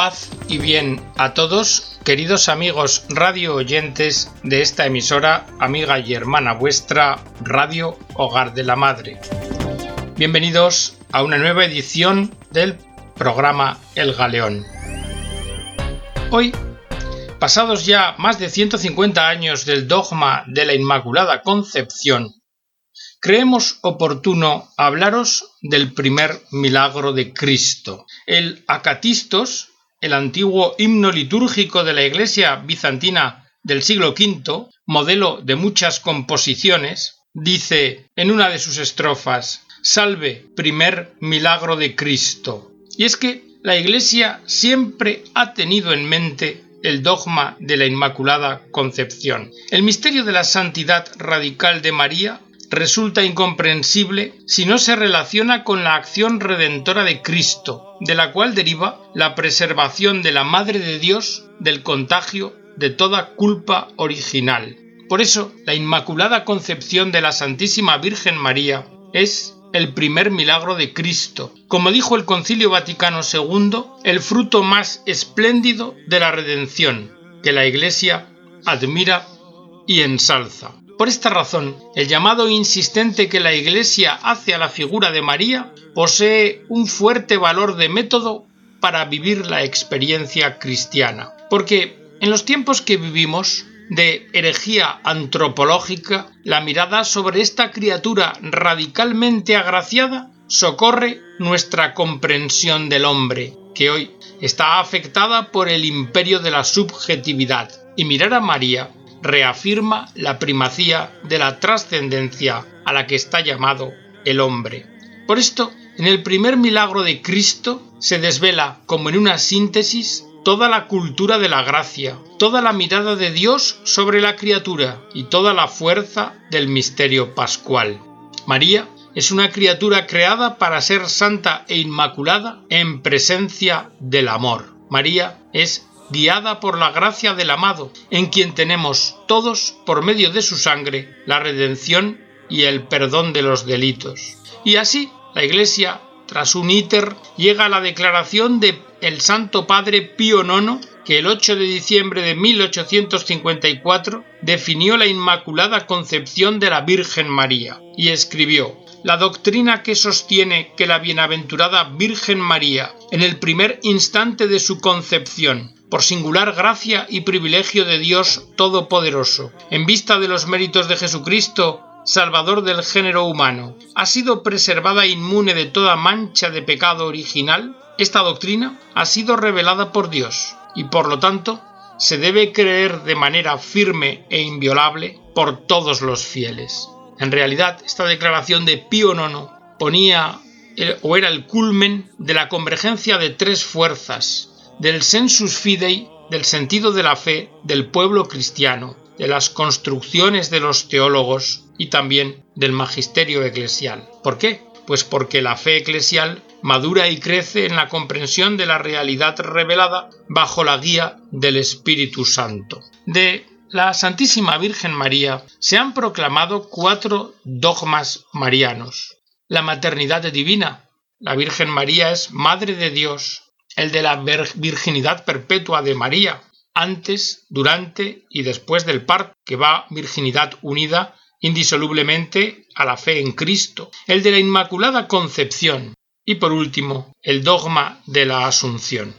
Paz y bien a todos, queridos amigos radio oyentes de esta emisora, amiga y hermana vuestra, Radio Hogar de la Madre. Bienvenidos a una nueva edición del programa El Galeón. Hoy, pasados ya más de 150 años del dogma de la Inmaculada Concepción, creemos oportuno hablaros del primer milagro de Cristo, el Acatistos, el antiguo himno litúrgico de la Iglesia bizantina del siglo V, modelo de muchas composiciones, dice en una de sus estrofas Salve, primer milagro de Cristo. Y es que la Iglesia siempre ha tenido en mente el dogma de la Inmaculada Concepción. El misterio de la santidad radical de María resulta incomprensible si no se relaciona con la acción redentora de Cristo, de la cual deriva la preservación de la Madre de Dios del contagio de toda culpa original. Por eso, la Inmaculada Concepción de la Santísima Virgen María es el primer milagro de Cristo, como dijo el Concilio Vaticano II, el fruto más espléndido de la redención, que la Iglesia admira y ensalza. Por esta razón, el llamado insistente que la Iglesia hace a la figura de María posee un fuerte valor de método para vivir la experiencia cristiana. Porque en los tiempos que vivimos, de herejía antropológica, la mirada sobre esta criatura radicalmente agraciada socorre nuestra comprensión del hombre, que hoy está afectada por el imperio de la subjetividad, y mirar a María reafirma la primacía de la trascendencia a la que está llamado el hombre. Por esto, en el primer milagro de Cristo se desvela, como en una síntesis, toda la cultura de la gracia, toda la mirada de Dios sobre la criatura y toda la fuerza del misterio pascual. María es una criatura creada para ser santa e inmaculada en presencia del amor. María es guiada por la gracia del amado, en quien tenemos todos, por medio de su sangre, la redención y el perdón de los delitos. Y así, la Iglesia, tras un íter, llega a la declaración de el Santo Padre Pío IX, que el 8 de diciembre de 1854 definió la Inmaculada Concepción de la Virgen María y escribió la doctrina que sostiene que la bienaventurada Virgen María, en el primer instante de su concepción, por singular gracia y privilegio de Dios Todopoderoso, en vista de los méritos de Jesucristo, Salvador del género humano, ha sido preservada inmune de toda mancha de pecado original, esta doctrina ha sido revelada por Dios y por lo tanto se debe creer de manera firme e inviolable por todos los fieles. En realidad, esta declaración de Pío IX ponía o era el culmen de la convergencia de tres fuerzas del sensus fidei, del sentido de la fe del pueblo cristiano, de las construcciones de los teólogos y también del magisterio eclesial. ¿Por qué? Pues porque la fe eclesial madura y crece en la comprensión de la realidad revelada bajo la guía del Espíritu Santo. De la Santísima Virgen María se han proclamado cuatro dogmas marianos. La maternidad divina. La Virgen María es Madre de Dios, el de la virginidad perpetua de María, antes, durante y después del parto, que va virginidad unida indisolublemente a la fe en Cristo, el de la Inmaculada Concepción y por último el dogma de la Asunción.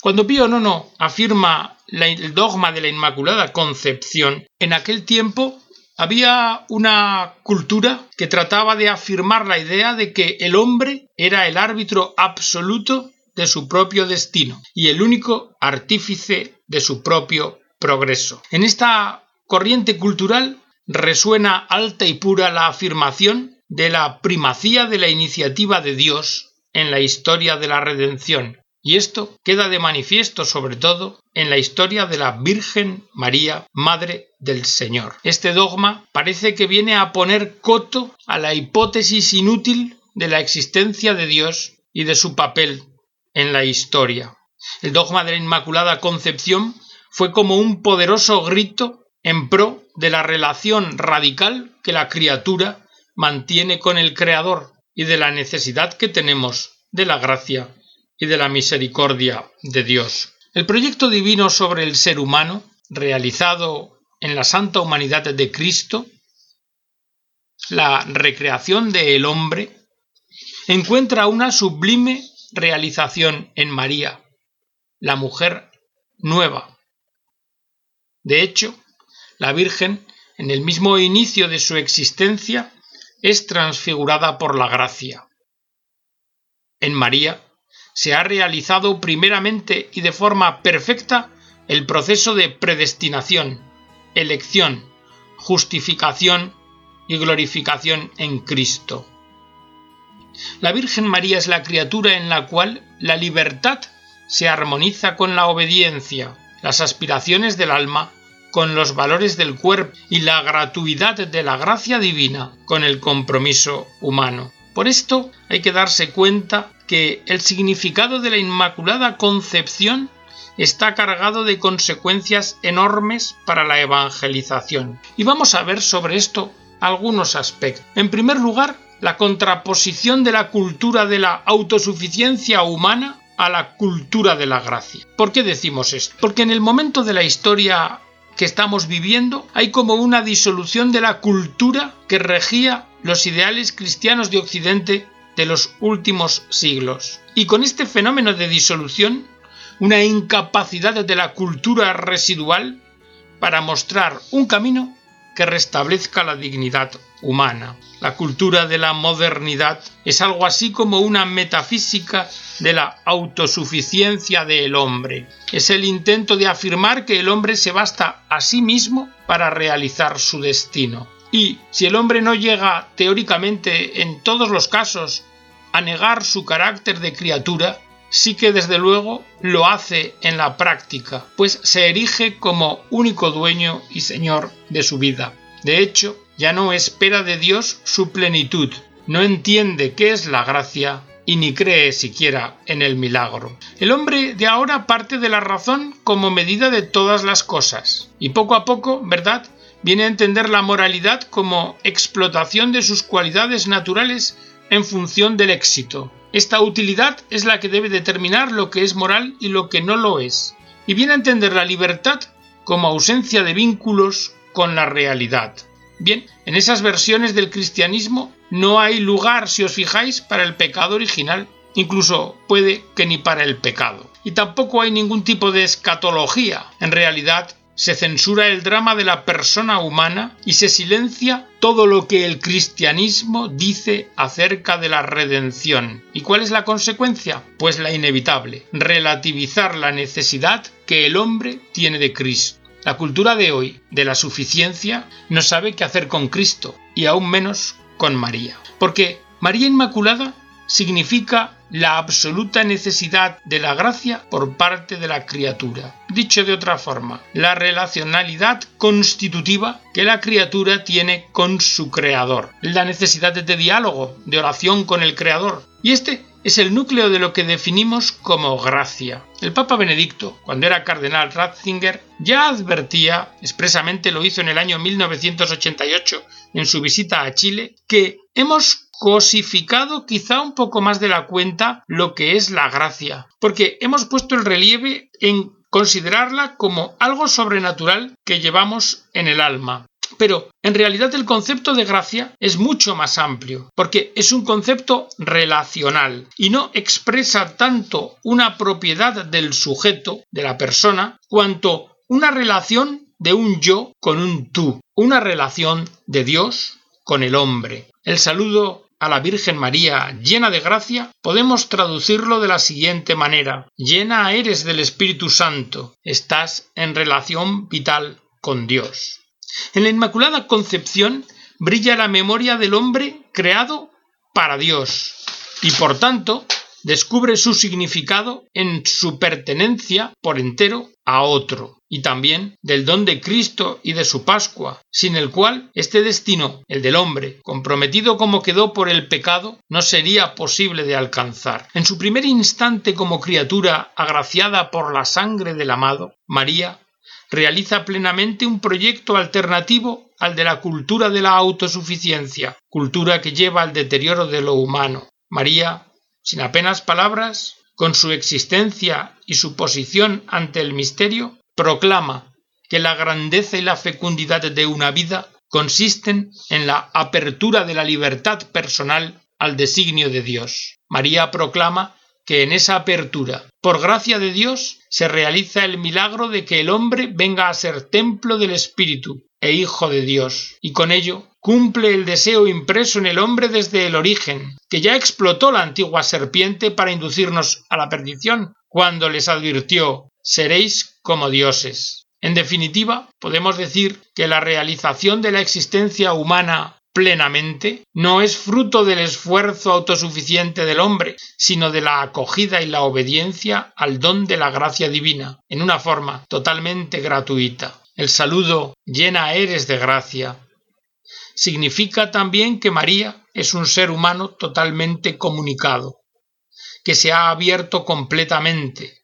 Cuando Pío IX afirma el dogma de la Inmaculada Concepción, en aquel tiempo había una cultura que trataba de afirmar la idea de que el hombre era el árbitro absoluto de su propio destino y el único artífice de su propio progreso. En esta corriente cultural resuena alta y pura la afirmación de la primacía de la iniciativa de Dios en la historia de la redención, y esto queda de manifiesto sobre todo en la historia de la Virgen María, Madre del Señor. Este dogma parece que viene a poner coto a la hipótesis inútil de la existencia de Dios y de su papel en la historia. El dogma de la Inmaculada Concepción fue como un poderoso grito en pro de la relación radical que la criatura mantiene con el Creador y de la necesidad que tenemos de la gracia y de la misericordia de Dios. El proyecto divino sobre el ser humano, realizado en la santa humanidad de Cristo, la recreación del hombre, encuentra una sublime realización en María, la mujer nueva. De hecho, la Virgen, en el mismo inicio de su existencia, es transfigurada por la gracia. En María se ha realizado primeramente y de forma perfecta el proceso de predestinación, elección, justificación y glorificación en Cristo. La Virgen María es la criatura en la cual la libertad se armoniza con la obediencia, las aspiraciones del alma con los valores del cuerpo y la gratuidad de la gracia divina con el compromiso humano. Por esto hay que darse cuenta que el significado de la Inmaculada Concepción está cargado de consecuencias enormes para la evangelización. Y vamos a ver sobre esto algunos aspectos. En primer lugar, la contraposición de la cultura de la autosuficiencia humana a la cultura de la gracia. ¿Por qué decimos esto? Porque en el momento de la historia que estamos viviendo hay como una disolución de la cultura que regía los ideales cristianos de Occidente de los últimos siglos. Y con este fenómeno de disolución, una incapacidad de la cultura residual para mostrar un camino que restablezca la dignidad humana. La cultura de la modernidad es algo así como una metafísica de la autosuficiencia del hombre. Es el intento de afirmar que el hombre se basta a sí mismo para realizar su destino. Y si el hombre no llega teóricamente en todos los casos a negar su carácter de criatura, sí que desde luego lo hace en la práctica, pues se erige como único dueño y señor de su vida. De hecho, ya no espera de Dios su plenitud, no entiende qué es la gracia y ni cree siquiera en el milagro. El hombre de ahora parte de la razón como medida de todas las cosas, y poco a poco, ¿verdad?, viene a entender la moralidad como explotación de sus cualidades naturales en función del éxito. Esta utilidad es la que debe determinar lo que es moral y lo que no lo es, y viene a entender la libertad como ausencia de vínculos con la realidad. Bien, en esas versiones del cristianismo no hay lugar, si os fijáis, para el pecado original, incluso puede que ni para el pecado. Y tampoco hay ningún tipo de escatología. En realidad, se censura el drama de la persona humana y se silencia todo lo que el cristianismo dice acerca de la redención. ¿Y cuál es la consecuencia? Pues la inevitable, relativizar la necesidad que el hombre tiene de Cristo. La cultura de hoy de la suficiencia no sabe qué hacer con Cristo y aún menos con María. Porque María Inmaculada significa la absoluta necesidad de la gracia por parte de la criatura. Dicho de otra forma, la relacionalidad constitutiva que la criatura tiene con su creador, la necesidad de diálogo, de oración con el creador. Y este es el núcleo de lo que definimos como gracia. El Papa Benedicto, cuando era cardenal Ratzinger, ya advertía, expresamente lo hizo en el año 1988 en su visita a Chile, que hemos cosificado quizá un poco más de la cuenta lo que es la gracia, porque hemos puesto el relieve en considerarla como algo sobrenatural que llevamos en el alma. Pero en realidad el concepto de gracia es mucho más amplio, porque es un concepto relacional y no expresa tanto una propiedad del sujeto, de la persona, cuanto una relación de un yo con un tú, una relación de Dios con el hombre. El saludo a la Virgen María llena de gracia podemos traducirlo de la siguiente manera llena eres del Espíritu Santo, estás en relación vital con Dios. En la Inmaculada Concepción brilla la memoria del hombre creado para Dios y por tanto descubre su significado en su pertenencia por entero a otro, y también del don de Cristo y de su Pascua, sin el cual este destino, el del hombre, comprometido como quedó por el pecado, no sería posible de alcanzar. En su primer instante como criatura agraciada por la sangre del amado, María realiza plenamente un proyecto alternativo al de la cultura de la autosuficiencia, cultura que lleva al deterioro de lo humano. María, sin apenas palabras, con su existencia y su posición ante el misterio, proclama que la grandeza y la fecundidad de una vida consisten en la apertura de la libertad personal al designio de Dios. María proclama que en esa apertura, por gracia de Dios, se realiza el milagro de que el hombre venga a ser templo del Espíritu e Hijo de Dios, y con ello cumple el deseo impreso en el hombre desde el origen, que ya explotó la antigua serpiente para inducirnos a la perdición, cuando les advirtió seréis como dioses. En definitiva, podemos decir que la realización de la existencia humana plenamente no es fruto del esfuerzo autosuficiente del hombre, sino de la acogida y la obediencia al don de la gracia divina, en una forma totalmente gratuita. El saludo llena eres de gracia significa también que María es un ser humano totalmente comunicado, que se ha abierto completamente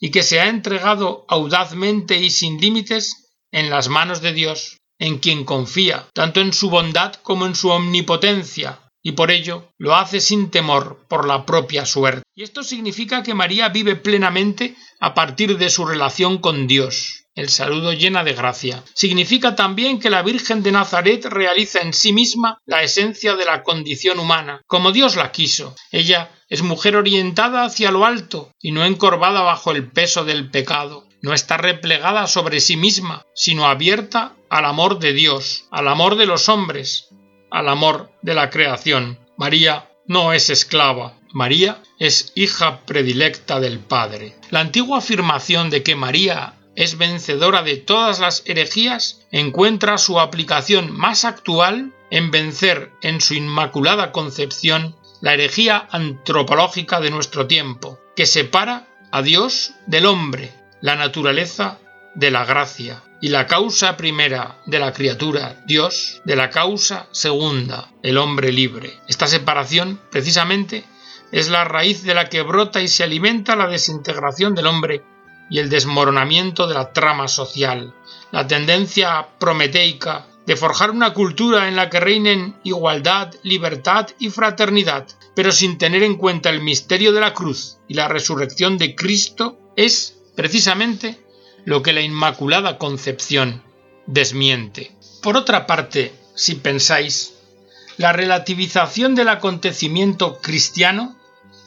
y que se ha entregado audazmente y sin límites en las manos de Dios en quien confía, tanto en su bondad como en su omnipotencia, y por ello lo hace sin temor por la propia suerte. Y esto significa que María vive plenamente a partir de su relación con Dios. El saludo llena de gracia. Significa también que la Virgen de Nazaret realiza en sí misma la esencia de la condición humana, como Dios la quiso. Ella es mujer orientada hacia lo alto y no encorvada bajo el peso del pecado. No está replegada sobre sí misma, sino abierta al amor de Dios, al amor de los hombres, al amor de la creación. María no es esclava, María es hija predilecta del Padre. La antigua afirmación de que María es vencedora de todas las herejías encuentra su aplicación más actual en vencer en su inmaculada concepción la herejía antropológica de nuestro tiempo, que separa a Dios del hombre, la naturaleza de la gracia, y la causa primera de la criatura, Dios, de la causa segunda, el hombre libre. Esta separación, precisamente, es la raíz de la que brota y se alimenta la desintegración del hombre y el desmoronamiento de la trama social, la tendencia prometeica de forjar una cultura en la que reinen igualdad, libertad y fraternidad, pero sin tener en cuenta el misterio de la cruz y la resurrección de Cristo, es, precisamente, lo que la Inmaculada Concepción desmiente. Por otra parte, si pensáis, la relativización del acontecimiento cristiano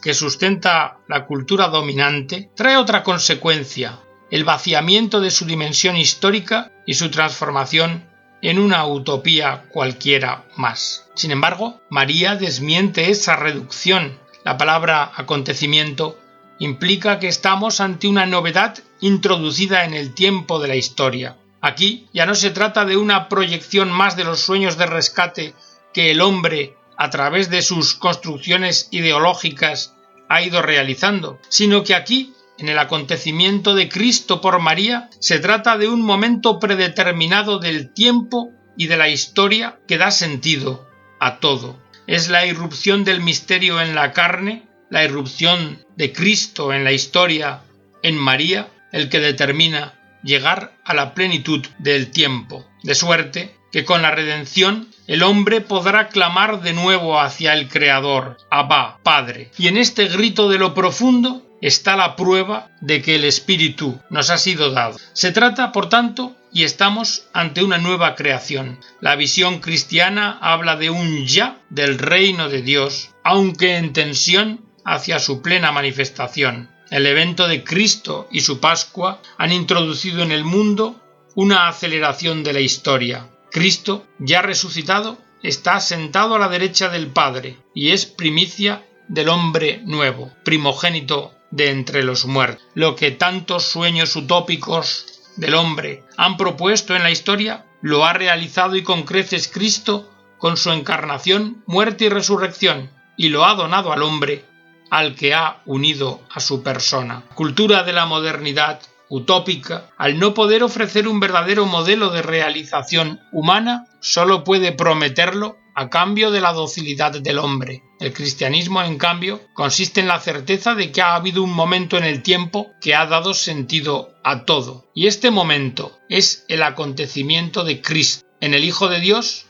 que sustenta la cultura dominante trae otra consecuencia, el vaciamiento de su dimensión histórica y su transformación en una utopía cualquiera más. Sin embargo, María desmiente esa reducción. La palabra acontecimiento implica que estamos ante una novedad introducida en el tiempo de la historia. Aquí ya no se trata de una proyección más de los sueños de rescate que el hombre, a través de sus construcciones ideológicas, ha ido realizando, sino que aquí, en el acontecimiento de Cristo por María, se trata de un momento predeterminado del tiempo y de la historia que da sentido a todo. Es la irrupción del misterio en la carne la irrupción de Cristo en la historia en María el que determina llegar a la plenitud del tiempo, de suerte que con la redención el hombre podrá clamar de nuevo hacia el Creador, Abba, Padre. Y en este grito de lo profundo está la prueba de que el Espíritu nos ha sido dado. Se trata, por tanto, y estamos ante una nueva creación. La visión cristiana habla de un ya del reino de Dios, aunque en tensión hacia su plena manifestación. El evento de Cristo y su Pascua han introducido en el mundo una aceleración de la historia. Cristo, ya resucitado, está sentado a la derecha del Padre y es primicia del hombre nuevo, primogénito de entre los muertos. Lo que tantos sueños utópicos del hombre han propuesto en la historia, lo ha realizado y con creces Cristo con su encarnación, muerte y resurrección, y lo ha donado al hombre al que ha unido a su persona. Cultura de la modernidad utópica, al no poder ofrecer un verdadero modelo de realización humana, solo puede prometerlo a cambio de la docilidad del hombre. El cristianismo, en cambio, consiste en la certeza de que ha habido un momento en el tiempo que ha dado sentido a todo. Y este momento es el acontecimiento de Cristo. En el Hijo de Dios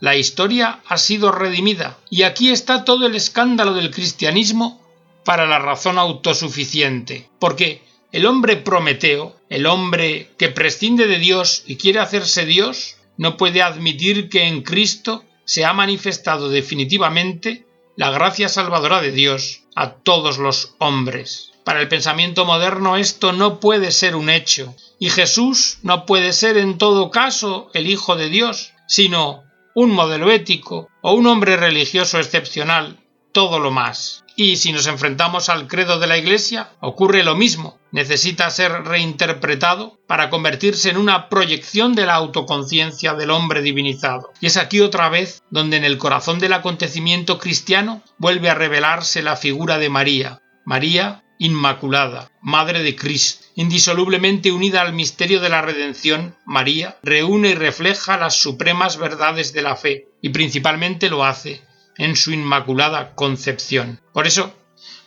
la historia ha sido redimida. Y aquí está todo el escándalo del cristianismo para la razón autosuficiente, porque el hombre prometeo, el hombre que prescinde de Dios y quiere hacerse Dios, no puede admitir que en Cristo se ha manifestado definitivamente la gracia salvadora de Dios a todos los hombres. Para el pensamiento moderno esto no puede ser un hecho, y Jesús no puede ser en todo caso el Hijo de Dios, sino un modelo ético o un hombre religioso excepcional, todo lo más. Y si nos enfrentamos al credo de la Iglesia, ocurre lo mismo. Necesita ser reinterpretado para convertirse en una proyección de la autoconciencia del hombre divinizado. Y es aquí otra vez donde en el corazón del acontecimiento cristiano vuelve a revelarse la figura de María. María Inmaculada, Madre de Cristo, indisolublemente unida al misterio de la redención, María reúne y refleja las supremas verdades de la fe, y principalmente lo hace en su Inmaculada Concepción. Por eso,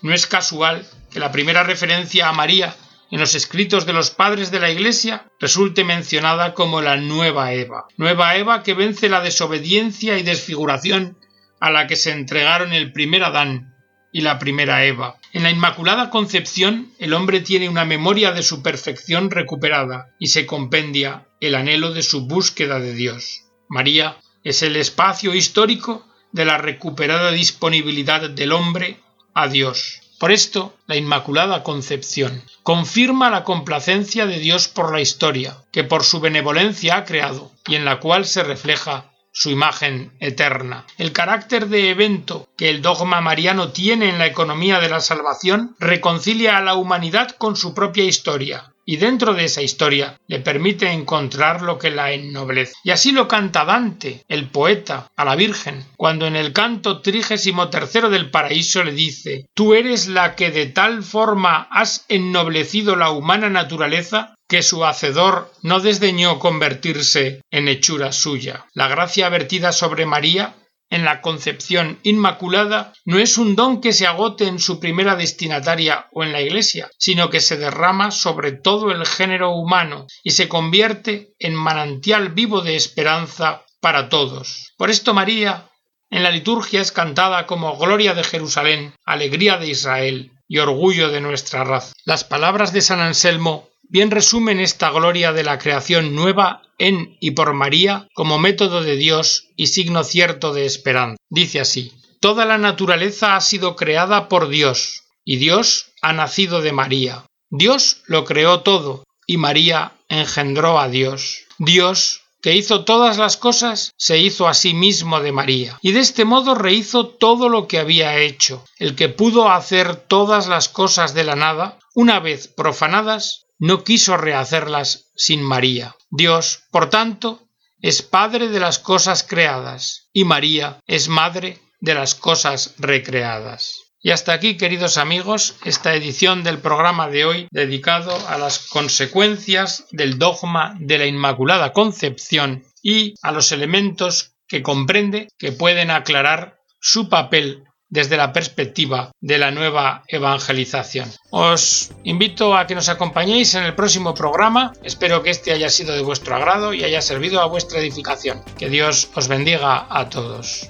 no es casual que la primera referencia a María en los escritos de los padres de la Iglesia resulte mencionada como la nueva Eva, nueva Eva que vence la desobediencia y desfiguración a la que se entregaron el primer Adán y la primera Eva. En la Inmaculada Concepción el hombre tiene una memoria de su perfección recuperada y se compendia el anhelo de su búsqueda de Dios. María es el espacio histórico de la recuperada disponibilidad del hombre a Dios. Por esto, la Inmaculada Concepción confirma la complacencia de Dios por la historia, que por su benevolencia ha creado y en la cual se refleja su imagen eterna. El carácter de evento que el dogma mariano tiene en la economía de la salvación reconcilia a la humanidad con su propia historia, y dentro de esa historia le permite encontrar lo que la ennoblece. Y así lo canta Dante, el poeta, a la Virgen, cuando en el canto trigésimo tercero del paraíso le dice Tú eres la que de tal forma has ennoblecido la humana naturaleza que su hacedor no desdeñó convertirse en hechura suya. La gracia vertida sobre María en la concepción inmaculada no es un don que se agote en su primera destinataria o en la Iglesia, sino que se derrama sobre todo el género humano y se convierte en manantial vivo de esperanza para todos. Por esto María en la liturgia es cantada como Gloria de Jerusalén, Alegría de Israel y Orgullo de nuestra raza. Las palabras de San Anselmo bien resumen esta gloria de la creación nueva en y por María como método de Dios y signo cierto de esperanza. Dice así Toda la naturaleza ha sido creada por Dios, y Dios ha nacido de María. Dios lo creó todo, y María engendró a Dios. Dios, que hizo todas las cosas, se hizo a sí mismo de María, y de este modo rehizo todo lo que había hecho. El que pudo hacer todas las cosas de la nada, una vez profanadas, no quiso rehacerlas sin María. Dios, por tanto, es Padre de las cosas creadas y María es Madre de las cosas recreadas. Y hasta aquí, queridos amigos, esta edición del programa de hoy dedicado a las consecuencias del dogma de la Inmaculada Concepción y a los elementos que comprende que pueden aclarar su papel desde la perspectiva de la nueva evangelización. Os invito a que nos acompañéis en el próximo programa. Espero que este haya sido de vuestro agrado y haya servido a vuestra edificación. Que Dios os bendiga a todos.